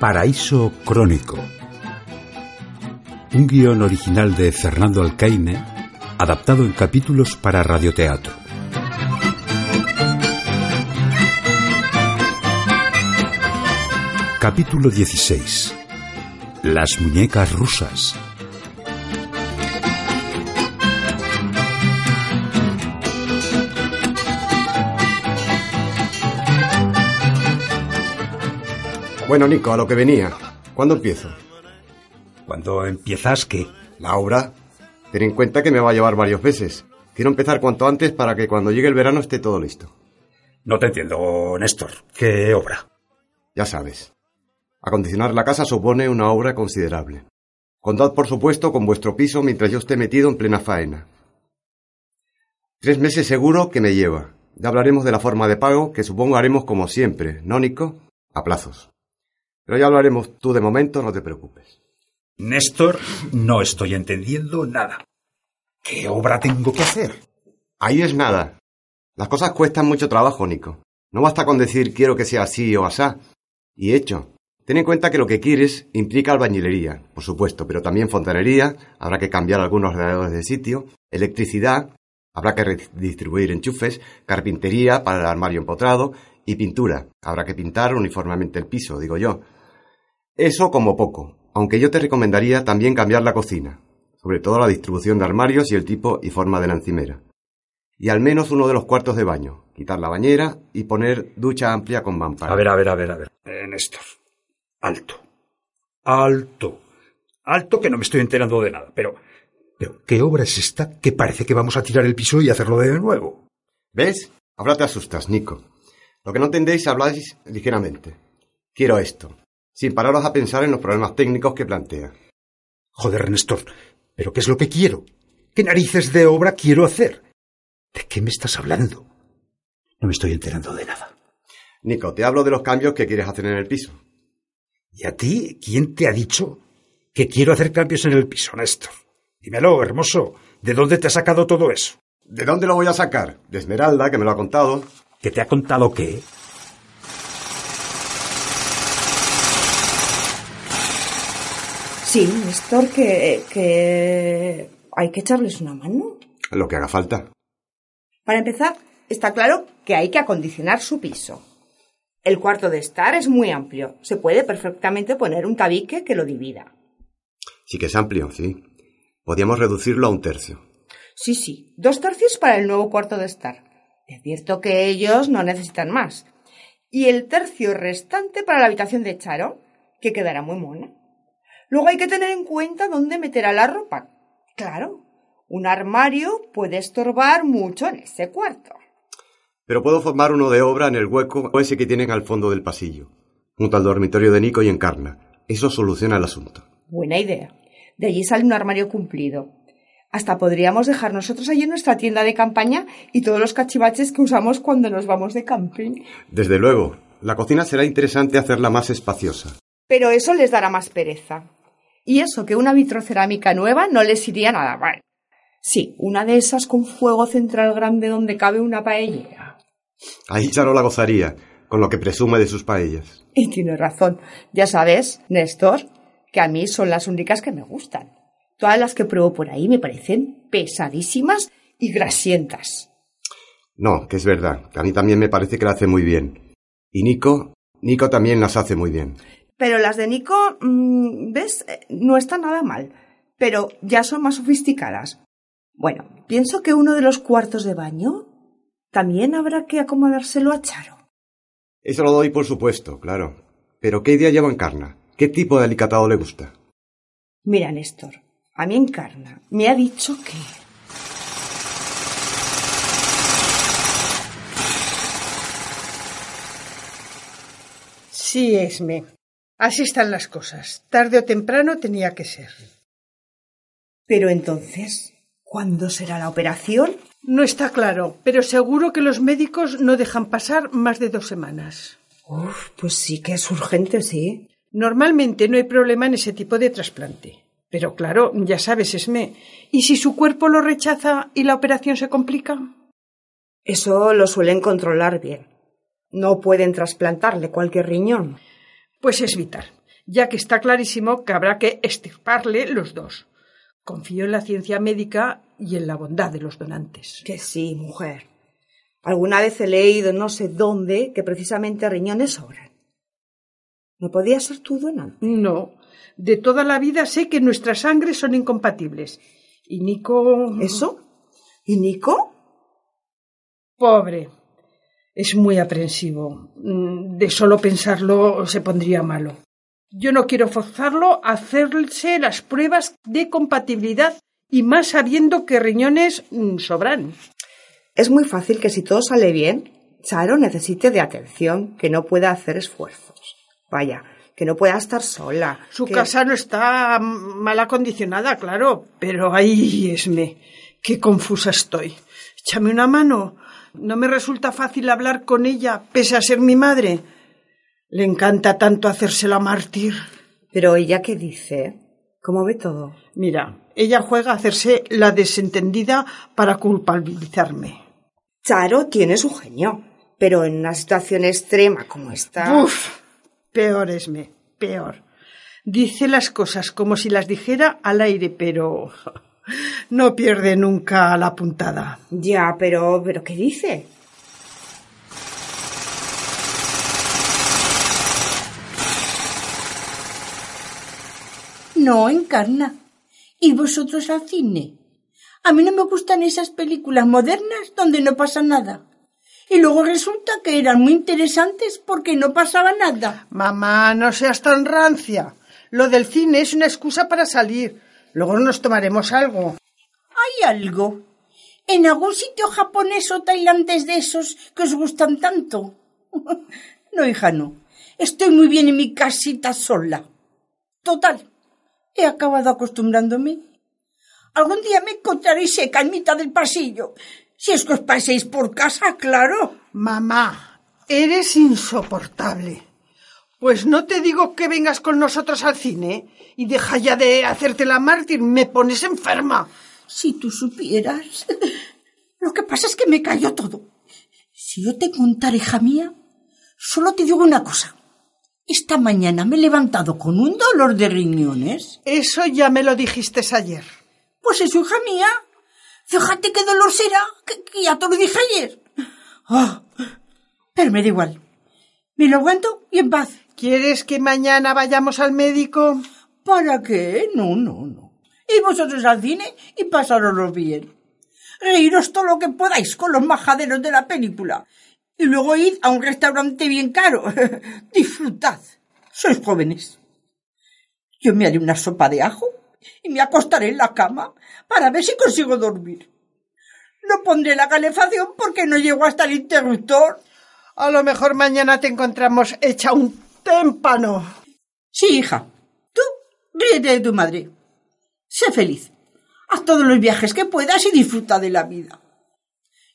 Paraíso Crónico. Un guion original de Fernando Alcaine, adaptado en capítulos para radioteatro. Capítulo 16. Las muñecas rusas. Bueno, Nico, a lo que venía. ¿Cuándo empiezo? Cuando empiezas, ¿qué? La obra. Ten en cuenta que me va a llevar varios meses. Quiero empezar cuanto antes para que cuando llegue el verano esté todo listo. No te entiendo, Néstor. ¿Qué obra? Ya sabes. Acondicionar la casa supone una obra considerable. Contad, por supuesto, con vuestro piso mientras yo esté metido en plena faena. Tres meses seguro que me lleva. Ya hablaremos de la forma de pago, que supongo haremos como siempre, ¿no, Nico? A plazos. Pero ya hablaremos tú de momento, no te preocupes. Néstor, no estoy entendiendo nada. ¿Qué obra tengo que hacer? Ahí es nada. Las cosas cuestan mucho trabajo, Nico. No basta con decir quiero que sea así o asá. Y hecho. Ten en cuenta que lo que quieres implica albañilería, por supuesto, pero también fontanería, habrá que cambiar algunos radiadores de sitio, electricidad, habrá que redistribuir enchufes, carpintería para el armario empotrado y pintura. Habrá que pintar uniformemente el piso, digo yo. Eso como poco, aunque yo te recomendaría también cambiar la cocina, sobre todo la distribución de armarios y el tipo y forma de la encimera. Y al menos uno de los cuartos de baño, quitar la bañera y poner ducha amplia con mampara. A ver, a ver, a ver, a ver. Eh, Néstor, alto. Alto. Alto que no me estoy enterando de nada, pero... Pero, ¿qué obra es esta que parece que vamos a tirar el piso y hacerlo de nuevo? ¿Ves? Ahora te asustas, Nico. Lo que no entendéis habláis ligeramente. Quiero esto, sin pararos a pensar en los problemas técnicos que plantea. Joder, Néstor, ¿pero qué es lo que quiero? ¿Qué narices de obra quiero hacer? ¿De qué me estás hablando? No me estoy enterando de nada. Nico, te hablo de los cambios que quieres hacer en el piso. ¿Y a ti quién te ha dicho que quiero hacer cambios en el piso, Néstor? Dímelo, hermoso. ¿De dónde te ha sacado todo eso? ¿De dónde lo voy a sacar? De Esmeralda, que me lo ha contado. ¿Que te ha contado qué? Sí, Néstor, que, que hay que echarles una mano. Lo que haga falta. Para empezar, está claro que hay que acondicionar su piso. El cuarto de estar es muy amplio. Se puede perfectamente poner un tabique que lo divida. Sí que es amplio, sí. Podríamos reducirlo a un tercio. Sí, sí, dos tercios para el nuevo cuarto de estar. Es cierto que ellos no necesitan más. Y el tercio restante para la habitación de Charo, que quedará muy mona. Luego hay que tener en cuenta dónde meterá la ropa. Claro, un armario puede estorbar mucho en ese cuarto. Pero puedo formar uno de obra en el hueco ese que tienen al fondo del pasillo, junto al dormitorio de Nico y Encarna. Eso soluciona el asunto. Buena idea. De allí sale un armario cumplido. Hasta podríamos dejar nosotros allí nuestra tienda de campaña y todos los cachivaches que usamos cuando nos vamos de camping. Desde luego, la cocina será interesante hacerla más espaciosa. Pero eso les dará más pereza. Y eso que una vitrocerámica nueva no les iría nada mal. Sí, una de esas con fuego central grande donde cabe una paellera. Ahí Charo la gozaría, con lo que presume de sus paellas. Y tiene razón. Ya sabes, Néstor, que a mí son las únicas que me gustan. Todas las que pruebo por ahí me parecen pesadísimas y grasientas. No, que es verdad, que a mí también me parece que la hace muy bien. Y Nico, Nico también las hace muy bien. Pero las de Nico, mmm, ¿ves? Eh, No están nada mal. Pero ya son más sofisticadas. Bueno, pienso que uno de los cuartos de baño también habrá que acomodárselo a Charo. Eso lo doy por supuesto, claro. ¿Pero qué idea lleva Encarna? ¿Qué tipo de alicatado le gusta? Mira, Néstor, a mí Encarna me ha dicho que... Sí, Esme. Así están las cosas. Tarde o temprano tenía que ser. Pero entonces, ¿cuándo será la operación? No está claro, pero seguro que los médicos no dejan pasar más de dos semanas. Uf, pues sí que es urgente, sí. Normalmente no hay problema en ese tipo de trasplante. Pero claro, ya sabes, Esme, ¿y si su cuerpo lo rechaza y la operación se complica? Eso lo suelen controlar bien. No pueden trasplantarle cualquier riñón. Pues es vital, ya que está clarísimo que habrá que extirparle los dos. Confío en la ciencia médica y en la bondad de los donantes. Que sí, mujer. Alguna vez he leído no sé dónde que precisamente riñones sobran. ¿No podía ser tu donante? No. De toda la vida sé que nuestras sangres son incompatibles. Y Nico. ¿Eso? ¿Y Nico? Pobre. Es muy aprensivo. Mm, De solo pensarlo se pondría malo. Yo no quiero forzarlo a hacerse las pruebas de compatibilidad y más sabiendo que riñones mm, sobran. Es muy fácil que si todo sale bien, Charo necesite de atención, que no pueda hacer esfuerzos. Vaya, que no pueda estar sola. Su que- casa no está mal acondicionada, claro, pero ahí esme. Qué confusa estoy. Échame una mano. No me resulta fácil hablar con ella, pese a ser mi madre. Le encanta tanto hacerse la mártir. Pero ella qué dice? ¿Cómo ve todo? Mira, ella juega a hacerse la desentendida para culpabilizarme. Charo tiene su genio, pero en una situación extrema como esta. Uf, peor esme, peor. Dice las cosas como si las dijera al aire, pero no pierde nunca la puntada. Ya, pero, pero ¿qué dice? No, encarna. ¿Y vosotros al cine? A mí no me gustan esas películas modernas donde no pasa nada. Y luego resulta que eran muy interesantes porque no pasaba nada. Mamá, no seas tan rancia. Lo del cine es una excusa para salir. Luego nos tomaremos algo. ¿Hay algo? ¿En algún sitio japonés o tailandés de esos que os gustan tanto? no, hija, no. Estoy muy bien en mi casita sola. Total, he acabado acostumbrándome. Algún día me encontraréis seca en mitad del pasillo. Si es que os paséis por casa, claro. Mamá, eres insoportable. Pues no te digo que vengas con nosotros al cine y deja ya de hacerte la mártir, me pones enferma. Si tú supieras. Lo que pasa es que me cayó todo. Si yo te contara, hija mía, solo te digo una cosa. Esta mañana me he levantado con un dolor de riñones. Eso ya me lo dijiste ayer. Pues eso, hija mía. Fíjate qué dolor será, que, que ya te lo dije ayer. Ah, pero me da igual. Me lo aguanto y en paz. ¿Quieres que mañana vayamos al médico? ¿Para qué? No, no, no. Y vosotros al cine y pasároslo bien. Reíros todo lo que podáis con los majaderos de la película. Y luego id a un restaurante bien caro. Disfrutad. Sois jóvenes. Yo me haré una sopa de ajo y me acostaré en la cama para ver si consigo dormir. No pondré la calefacción porque no llego hasta el interruptor. A lo mejor mañana te encontramos hecha un témpano. Sí, hija. Tú ríete de tu madre. Sé feliz. Haz todos los viajes que puedas y disfruta de la vida.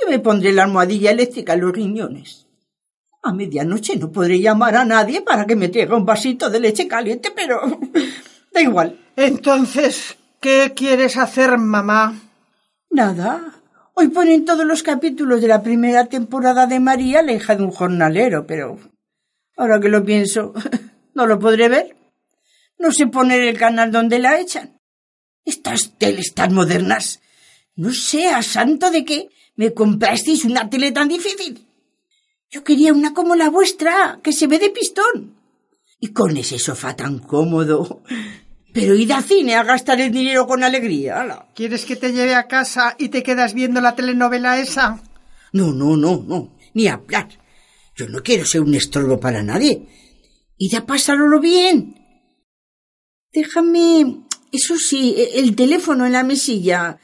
Yo me pondré la almohadilla eléctrica en los riñones. A medianoche no podré llamar a nadie para que me traiga un vasito de leche caliente, pero da igual. Entonces, ¿qué quieres hacer, mamá? Nada. Hoy ponen todos los capítulos de la primera temporada de María, la hija de un jornalero, pero ahora que lo pienso, no lo podré ver. No sé poner el canal donde la echan. Estas teles tan modernas. No sé a santo de qué me comprasteis una tele tan difícil. Yo quería una como la vuestra, que se ve de pistón. Y con ese sofá tan cómodo. Pero id al cine a gastar el dinero con alegría. ala. ¿Quieres que te lleve a casa y te quedas viendo la telenovela esa? No, no, no, no. Ni hablar. Yo no quiero ser un estorbo para nadie. Id a pasarlo bien. Déjame, eso sí, el teléfono en la mesilla,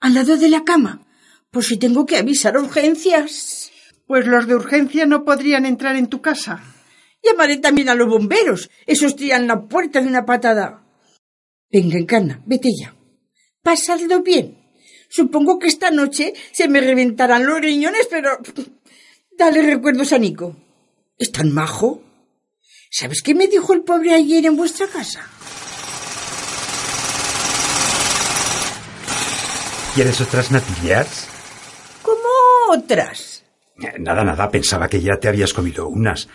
al lado de la cama, por si tengo que avisar urgencias. Pues los de urgencia no podrían entrar en tu casa. Llamaré también a los bomberos. Esos tiran la puerta de una patada. Venga, Encarna, vete ya. Pasadlo bien. Supongo que esta noche se me reventarán los riñones, pero dale recuerdos a Nico. ¿Es tan majo? ¿Sabes qué me dijo el pobre ayer en vuestra casa? ¿Quieres otras natillas? ¿Cómo otras? Eh, Nada, nada, pensaba que ya te habías comido unas.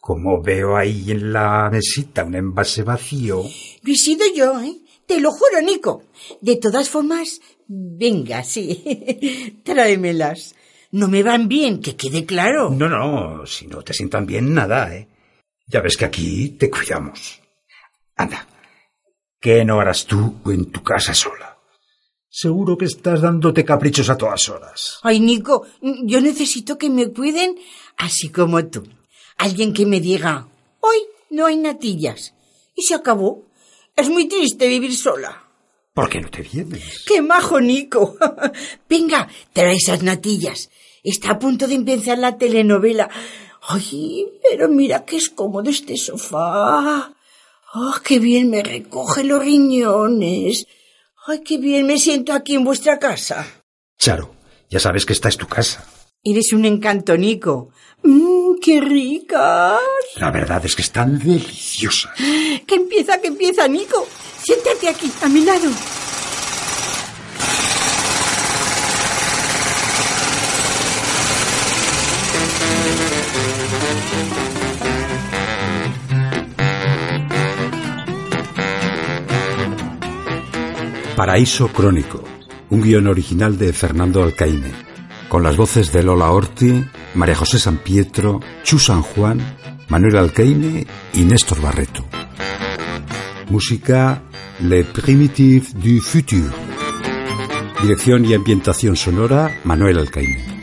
Como veo ahí en la mesita un envase vacío. No he sido yo, ¿eh? Te lo juro, Nico. De todas formas, venga, sí. Tráemelas. No me van bien, que quede claro. No, no, si no te sientan bien, nada, ¿eh? Ya ves que aquí te cuidamos. Anda, ¿qué no harás tú en tu casa sola? Seguro que estás dándote caprichos a todas horas. Ay, Nico, yo necesito que me cuiden así como tú. Alguien que me diga, hoy no hay natillas. Y se acabó. Es muy triste vivir sola. ¿Por qué no te vienes? ¡Qué majo, Nico! Venga, trae esas natillas. Está a punto de empezar la telenovela. Ay, pero mira que es cómodo este sofá. ¡Oh, qué bien me recoge los riñones! ¡Ay, qué bien me siento aquí en vuestra casa! Charo, ya sabes que esta es tu casa. Eres un encanto, Nico. ¡Mmm, qué ricas! La verdad es que están deliciosas. Que empieza, que empieza, Nico. Siéntate aquí, a mi lado. Paraíso Crónico, un guion original de Fernando Alcaine, con las voces de Lola Orti, María José San Pietro, Chu San Juan, Manuel Alcaine y Néstor Barreto. Música Le Primitive du Futur. Dirección y ambientación sonora Manuel Alcaine.